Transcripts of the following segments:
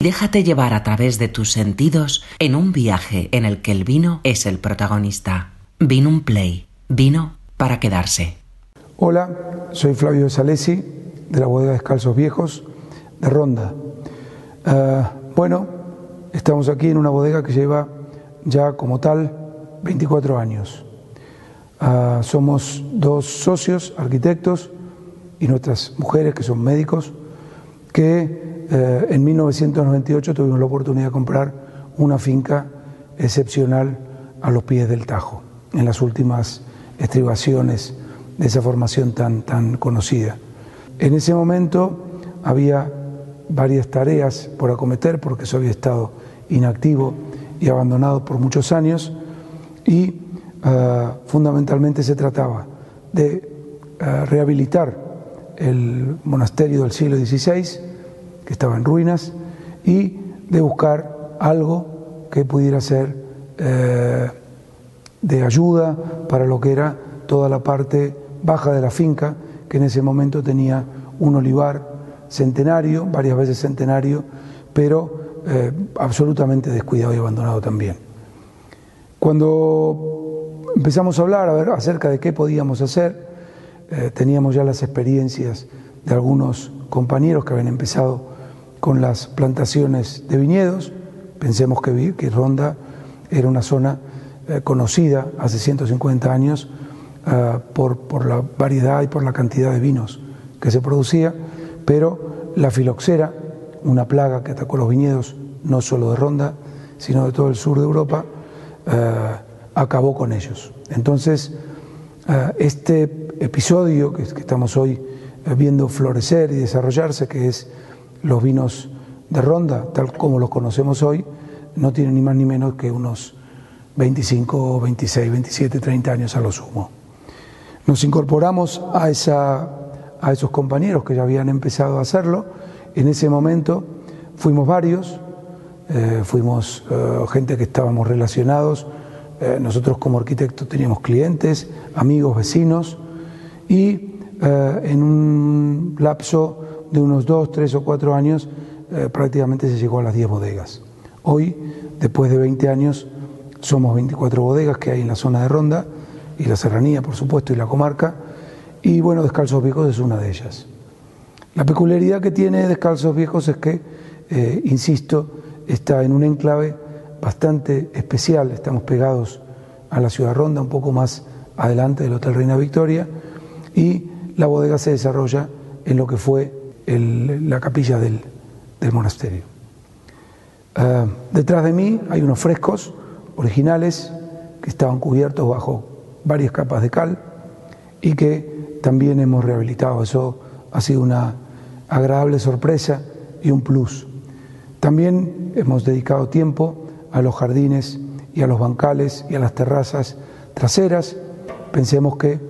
Déjate llevar a través de tus sentidos en un viaje en el que el vino es el protagonista. Vino un play. Vino para quedarse. Hola, soy Flavio Salesi de la bodega Descalzos Viejos de Ronda. Ah, bueno, estamos aquí en una bodega que lleva ya como tal 24 años. Ah, somos dos socios, arquitectos, y nuestras mujeres que son médicos, que eh, en 1998 tuvimos la oportunidad de comprar una finca excepcional a los pies del Tajo, en las últimas estribaciones de esa formación tan, tan conocida. En ese momento había varias tareas por acometer porque eso había estado inactivo y abandonado por muchos años y ah, fundamentalmente se trataba de ah, rehabilitar el monasterio del siglo XVI, que estaba en ruinas, y de buscar algo que pudiera ser eh, de ayuda para lo que era toda la parte baja de la finca, que en ese momento tenía un olivar centenario, varias veces centenario, pero eh, absolutamente descuidado y abandonado también. Cuando empezamos a hablar acerca de qué podíamos hacer, eh, teníamos ya las experiencias de algunos compañeros que habían empezado con las plantaciones de viñedos. Pensemos que, que Ronda era una zona eh, conocida hace 150 años eh, por, por, la variedad y por la cantidad de vinos que se producía, pero la filoxera, una plaga que atacó los viñedos no solo de Ronda, sino de todo el sur de Europa, acabó con ellos. Entonces, este episodio que, estamos hoy eh, viendo florecer y desarrollarse, que es los vinos de ronda, tal como los conocemos hoy, no tiene ni más ni menos que unos 25, 26, 27, 30 años a lo sumo. Nos incorporamos a, esa, a esos compañeros que ya habían empezado a hacerlo. En ese momento fuimos varios, eh, fuimos eh, gente que estábamos relacionados eh, nosotros como arquitectos teníamos clientes, amigos, vecinos y en un lapso de unos dos, tres o cuatro años eh, prácticamente se llegó a las 10 bodegas. Hoy, después de 20 años, somos 24 bodegas que hay en la zona de Ronda y la serranía, por supuesto, y la comarca. Y bueno, Descalzos Viejos es una de ellas. La peculiaridad que tiene Descalzos Viejos es que, insisto, está en un enclave bastante especial. Estamos pegados a la ciudad ronda, un poco más adelante del Hotel Reina Victoria, y la bodega se desarrolla en lo que fue la capilla del, monasterio. Ah, detrás de mí hay unos frescos originales que estaban cubiertos bajo varias capas de cal y que también hemos rehabilitado. Eso ha sido una agradable sorpresa y un plus. También hemos dedicado tiempo a los jardines y a los bancales y a las terrazas traseras. Pensemos que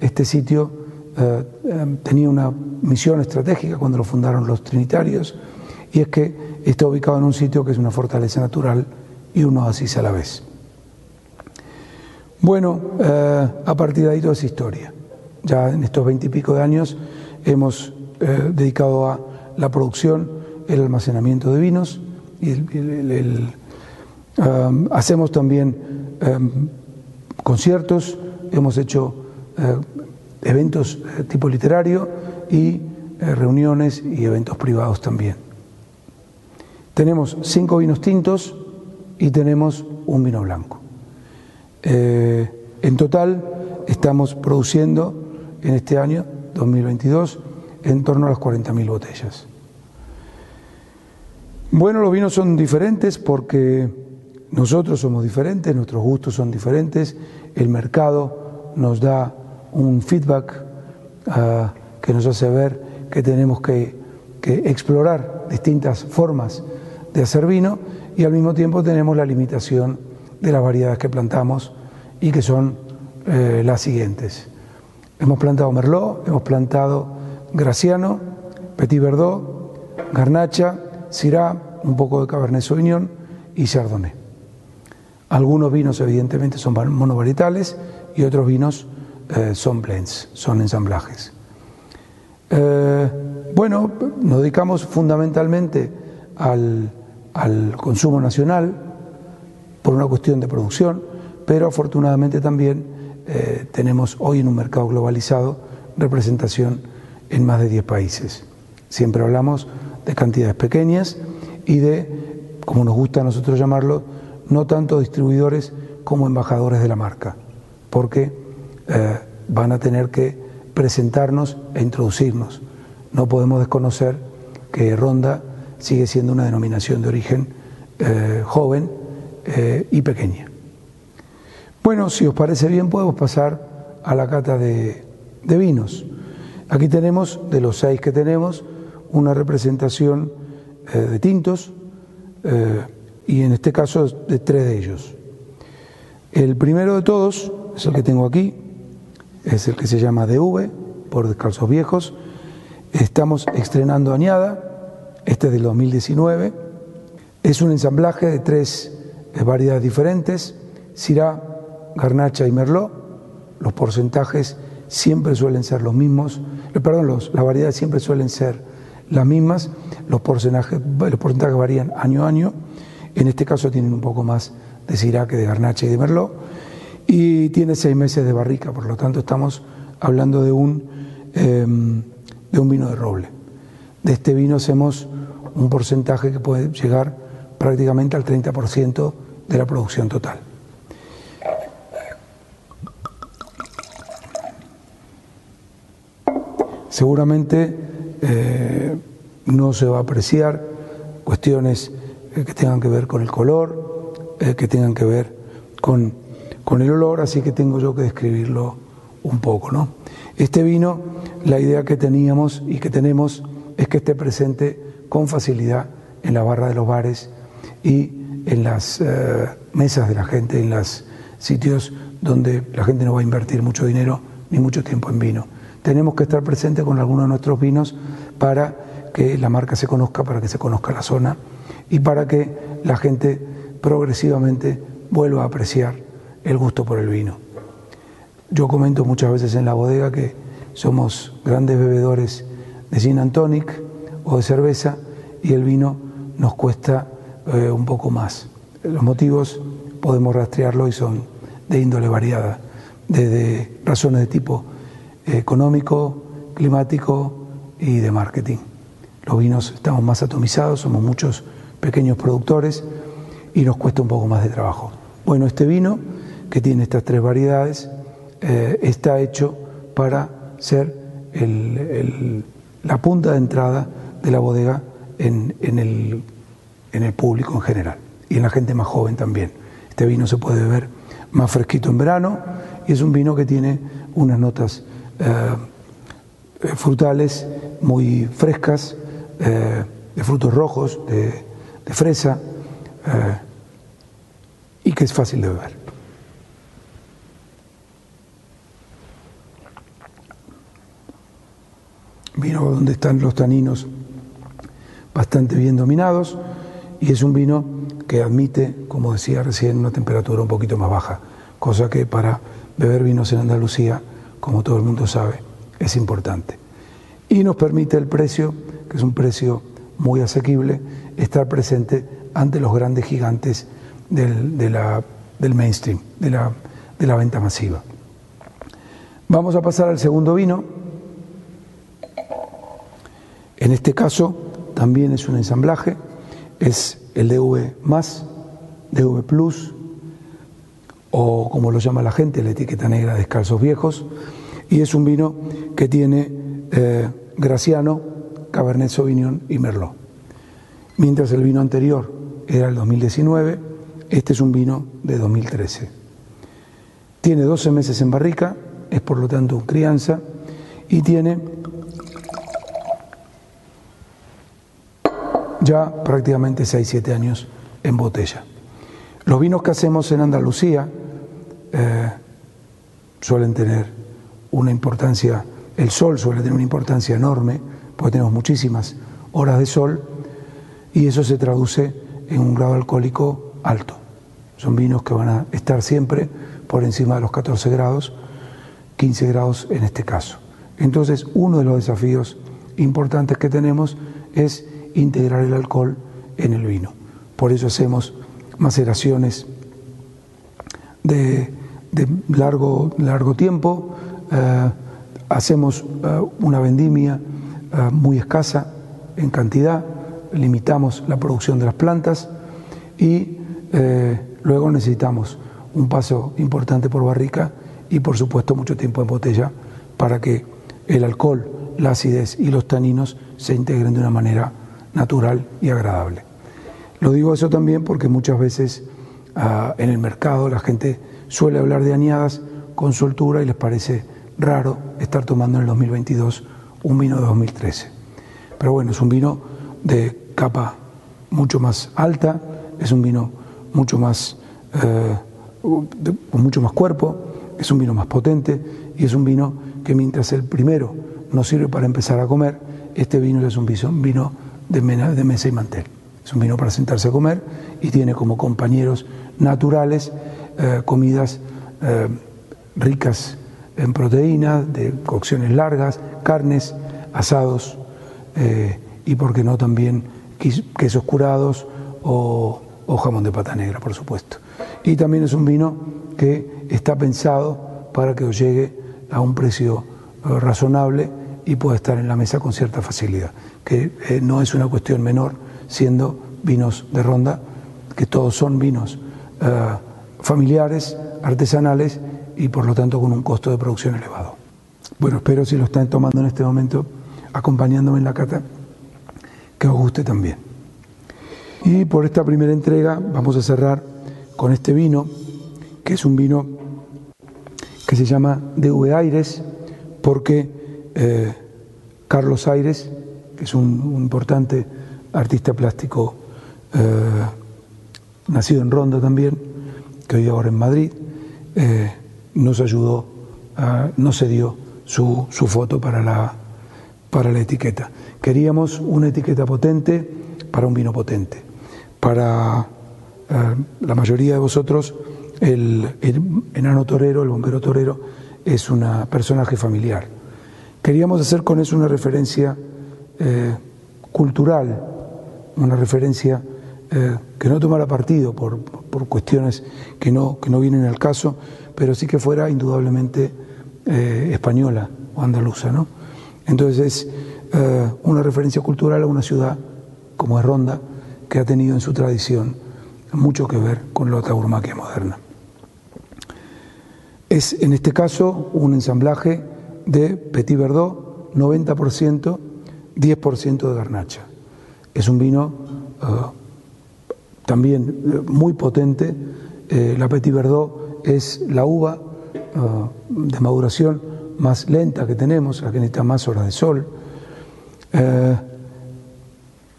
este sitio eh, eh, tenía una misión estratégica cuando lo fundaron los trinitarios y es que está ubicado en un sitio que es una fortaleza natural y un oasis a la vez. Bueno, eh, a partir de ahí toda esa historia. Ya en estos veintipico de años hemos dedicado a la producción, el almacenamiento de vinos y el hacemos también conciertos, hemos hecho eh, eventos eh, tipo literario y eh, reuniones y eventos privados también. Tenemos cinco vinos tintos y tenemos un vino blanco. en total estamos produciendo en este año 2022 en torno a las 40.000 botellas. Bueno, los vinos son diferentes porque nosotros somos diferentes, nuestros gustos son diferentes, el mercado nos da un feedback ah, que nos hace ver que tenemos que, explorar distintas formas de hacer vino y al mismo tiempo tenemos la limitación de las variedades que plantamos y que son eh, las siguientes. Hemos plantado Merlot, hemos plantado Graciano, Petit Verdot, Garnacha, Syrah, un poco de Cabernet Sauvignon y Chardonnay. Algunos vinos evidentemente son monovarietales y otros vinos eh, son blends, son ensamblajes. Eh, bueno, nos dedicamos fundamentalmente al, al consumo nacional por una cuestión de producción, pero afortunadamente también eh, tenemos hoy en un mercado globalizado representación en más de 10 países. Siempre hablamos de cantidades pequeñas y de, como nos gusta a nosotros llamarlo, no tanto distribuidores como embajadores de la marca, porque eh, van a tener que presentarnos e introducirnos. No podemos desconocer que Ronda sigue siendo una denominación de origen eh, joven eh, y pequeña. Bueno, si os parece bien, podemos pasar a la cata de, de vinos. Aquí tenemos, de los seis que tenemos, una representación de tintos y en este caso de tres de ellos. El primero de todos es el que tengo aquí, es el que se llama DV, por Descalzos Viejos. Estamos estrenando Añada, este es del 2019. Es un ensamblaje de tres eh, variedades diferentes, Syrah, Garnacha y Merlot. Los porcentajes siempre suelen ser los mismos, eh, perdón, los, las variedades siempre suelen ser las mismas, los porcentajes, los porcentajes varían año a año, en este caso tienen un poco más de Syrah, de Garnacha y de Merlot, y tiene seis meses de barrica, por lo tanto estamos hablando de un, em, de un vino de roble. De este vino hacemos un porcentaje que puede llegar prácticamente al 30% de la producción total. Seguramente eh, no se va a apreciar cuestiones que tengan que ver con el color, eh, que tengan que ver con, con, el olor, así que tengo yo que describirlo un poco. ¿no? Este vino, la idea que teníamos y que tenemos es que esté presente con facilidad en la barra de los bares y en las eh, mesas de la gente, en los sitios donde la gente no va a invertir mucho dinero ni mucho tiempo en vino. Tenemos que estar presentes con algunos de nuestros vinos para que la marca se conozca, para que se conozca la zona y para que la gente progresivamente vuelva a apreciar el gusto por el vino. Yo comento muchas veces en la bodega que somos grandes bebedores de gin and o de cerveza y el vino nos cuesta eh, un poco más. Los motivos podemos rastrearlo y son de índole variada, desde razones de tipo económico, climático y de marketing. Los vinos estamos más atomizados, somos muchos pequeños productores y nos cuesta un poco más de trabajo. Bueno, este vino, que tiene estas tres variedades, eh, está hecho para ser la punta de entrada de la bodega en, el, público en general y en la gente más joven también. Este vino se puede beber más fresquito en verano y es un vino que tiene unas notas eh, frutales muy frescas, eh, de frutos rojos, de, fresa, eh, y que es fácil de beber. Vino donde están los taninos bastante bien dominados y es un vino que admite, como decía recién, una temperatura un poquito más baja, cosa que para beber vinos en Andalucía, como todo el mundo sabe, es importante. Y nos permite el precio, que es un precio muy asequible, estar presente ante los grandes gigantes del, del mainstream, de la, de la venta masiva. Vamos a pasar al segundo vino. En este caso también es un ensamblaje, es el DV más, DV Plus, o como lo llama la gente, la etiqueta negra de Descalzos Viejos, y es un vino que tiene eh, Graciano, Cabernet Sauvignon y Merlot. Mientras el vino anterior era el 2019, este es un vino de 2013. Tiene 12 meses en barrica, es por lo tanto crianza, y tiene ya prácticamente 6-7 años en botella. Los vinos que hacemos en Andalucía eh, suelen tener una importancia, el sol suele tener una importancia enorme, porque tenemos muchísimas horas de sol, y eso se traduce en un grado alcohólico alto. Son vinos que van a estar siempre por encima de los 14 grados, 15 grados en este caso. Entonces, uno de los desafíos importantes que tenemos es integrar el alcohol en el vino. por eso hacemos maceraciones de, largo, largo tiempo, eh, hacemos eh, una vendimia eh, muy escasa en cantidad, limitamos la producción de las plantas y luego necesitamos un paso importante por barrica y por supuesto mucho tiempo en botella para que el alcohol, la acidez y los taninos se integren de una manera natural y agradable. Lo digo eso también porque muchas veces ah, en el mercado la gente suele hablar de añadas con soltura y les parece raro estar tomando en el 2022 un vino de 2013. Pero bueno, es un vino de capa mucho más alta, es un vino mucho más, eh, mucho más cuerpo, es un vino más potente y es un vino que mientras el primero nos sirve para empezar a comer, este vino es un vino de mesa y mantel. Es un vino para sentarse a comer y tiene como compañeros naturales eh, comidas eh, ricas en proteínas, de cocciones largas, carnes, asados eh, y, por qué no, también quesos curados o, o jamón de pata negra, por supuesto. Y también es un vino que está pensado para que os llegue a un precio razonable y pueda estar en la mesa con cierta facilidad, que no es una cuestión menor siendo vinos de ronda, que todos son vinos eh, familiares, artesanales y por lo tanto con un costo de producción elevado. Bueno, espero si lo están tomando en este momento, acompañándome en la cata, que os guste también. Y por esta primera entrega vamos a cerrar con este vino, que es un vino que se llama DV Aires, porque eh, Carlos Aires, que es un importante artista plástico eh, nacido en Ronda también, que hoy ahora en Madrid, eh, nos ayudó, nos cedió su, foto para la, para la etiqueta. Queríamos una etiqueta potente para un vino potente. Para la mayoría de vosotros, el, enano torero, el bombero torero, es un personaje familiar. Queríamos hacer con eso una referencia cultural una referencia eh, que no tomara partido por, cuestiones que no, que no vienen al caso, pero sí que fuera indudablemente eh, española o andaluza. ¿no? Entonces es eh, una referencia cultural a una ciudad como es Ronda, que ha tenido en su tradición mucho que ver con la tauromaquia moderna. Es en este caso un ensamblaje de Petit Verdot, 90%, 10% de garnacha. Es un vino eh, también eh, muy potente. Eh, la Petit Verdot es la uva de maduración más lenta que tenemos, la que necesita más horas de sol.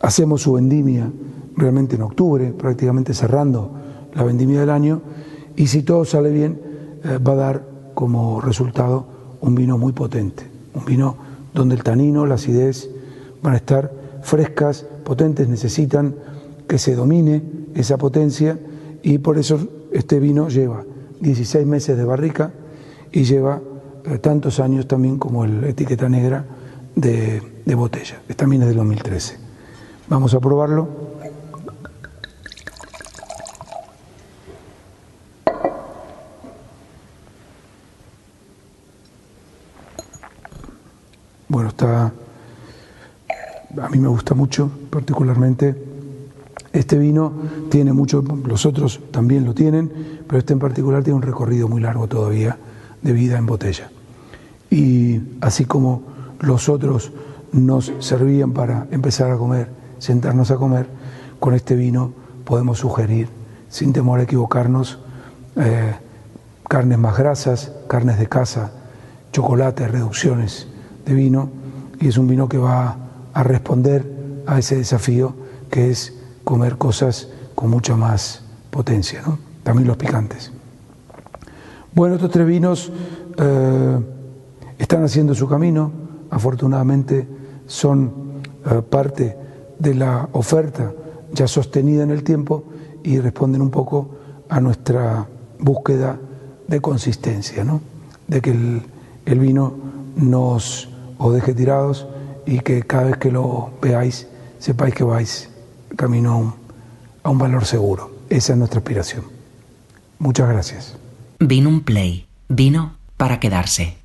hacemos su vendimia realmente en octubre, prácticamente cerrando la vendimia del año, y si todo sale bien, va a dar como resultado un vino muy potente, un vino donde el tanino, la acidez van a estar frescas, potentes, necesitan que se domine esa potencia y por eso este vino lleva 16 meses de barrica y lleva eh, tantos años también como el etiqueta negra de, botella. También es del 2013. Vamos a probarlo. Bueno, está a mí me gusta mucho, particularmente. Este vino tiene mucho, los otros también lo tienen, pero este en particular tiene un recorrido muy largo todavía de vida en botella. Y así como los otros nos servían para empezar a comer, sentarnos a comer, con este vino podemos sugerir, sin temor a equivocarnos, eh, carnes más grasas, carnes de casa, chocolate, reducciones de vino, y es un vino que va a responder a ese desafío que es comer cosas con mucha más potencia, ¿no? también los picantes. Bueno, estos tres vinos eh, están haciendo su camino, afortunadamente son eh, parte de la oferta ya sostenida en el tiempo y responden un poco a nuestra búsqueda de consistencia, ¿no? de que el, el vino nos os deje tirados y que cada vez que lo veáis sepáis que vais camino a un valor seguro. Esa es nuestra aspiración. Muchas gracias. Vino un play. Vino para quedarse.